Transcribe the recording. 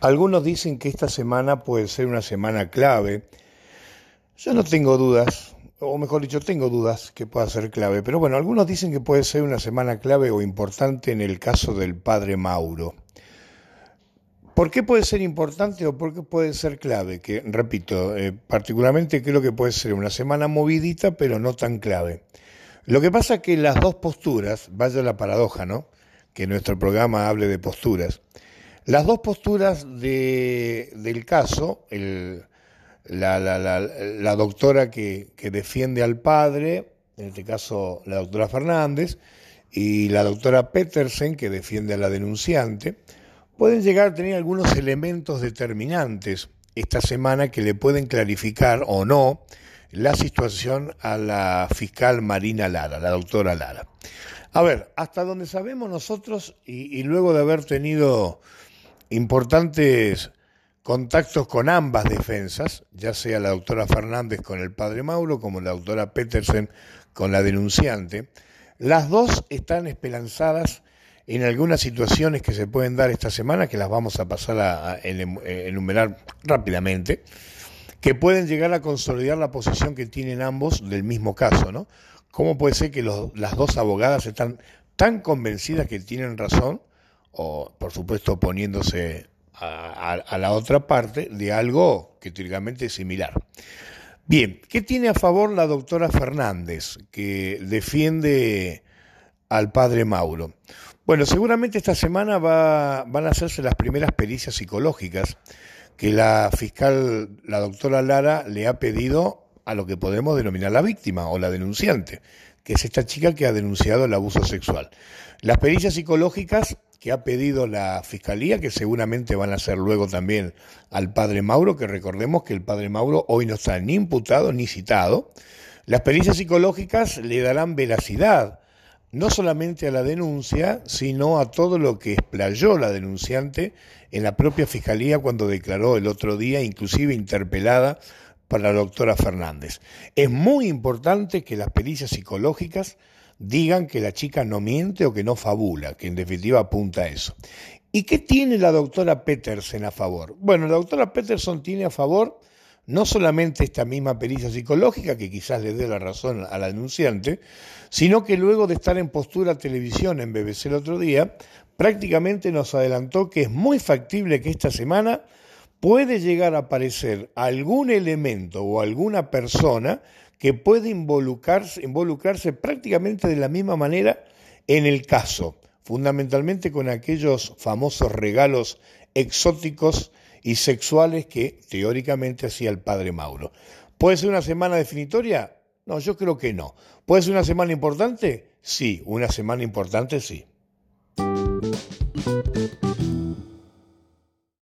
Algunos dicen que esta semana puede ser una semana clave. Yo no tengo dudas, o mejor dicho, tengo dudas que pueda ser clave, pero bueno, algunos dicen que puede ser una semana clave o importante en el caso del padre Mauro. ¿Por qué puede ser importante o por qué puede ser clave? Que, repito, eh, particularmente creo que puede ser una semana movidita, pero no tan clave. Lo que pasa es que las dos posturas, vaya la paradoja, ¿no? Que nuestro programa hable de posturas. Las dos posturas del caso, la, doctora que, defiende al padre, en este caso la doctora Fernández, y la doctora Petersen, que defiende a la denunciante, pueden llegar a tener algunos elementos determinantes esta semana que le pueden clarificar o no la situación a la fiscal Marina Lara, la doctora Lara. A ver, hasta donde sabemos nosotros, y luego de haber tenido importantes contactos con ambas defensas, ya sea la doctora Fernández con el padre Mauro como la doctora Petersen con la denunciante. Las dos están esperanzadas en algunas situaciones que se pueden dar esta semana, que las vamos a pasar a, enumerar rápidamente, que pueden llegar a consolidar la posición que tienen ambos del mismo caso, ¿no? ¿Cómo puede ser que las dos abogadas están tan convencidas que tienen razón o por supuesto oponiéndose a, la otra parte de algo que teóricamente es similar. Bien, ¿qué tiene a favor la doctora Fernández, que defiende al padre Mauro? Bueno, seguramente esta semana va, van a hacerse las primeras pericias psicológicas que la fiscal, la doctora Lara, le ha pedido a lo que podemos denominar la víctima o la denunciante, que es esta chica que ha denunciado el abuso sexual. Las pericias psicológicas que ha pedido la Fiscalía, que seguramente van a hacer luego también al padre Mauro, que recordemos que el padre Mauro hoy no está ni imputado ni citado. Las pericias psicológicas le darán veracidad no solamente a la denuncia, sino a todo lo que explayó la denunciante en la propia Fiscalía cuando declaró el otro día, inclusive interpelada para la doctora Fernández. Es muy importante que las pericias psicológicas digan que la chica no miente o que no fabula, que en definitiva apunta a eso. ¿Y qué tiene la doctora Petersen a favor? Bueno, la doctora Peterson tiene a favor no solamente esta misma pericia psicológica, que quizás le dé la razón a la denunciante, sino que luego de estar en postura televisión en BBC el otro día, prácticamente nos adelantó que es muy factible que esta semana puede llegar a aparecer algún elemento o alguna persona que puede involucrarse, involucrarse prácticamente de la misma manera en el caso, fundamentalmente con aquellos famosos regalos exóticos y sexuales que teóricamente hacía el padre Mauro. ¿Puede ser una semana definitoria? No, yo creo que no. ¿Puede ser una semana importante? Sí, una semana importante sí.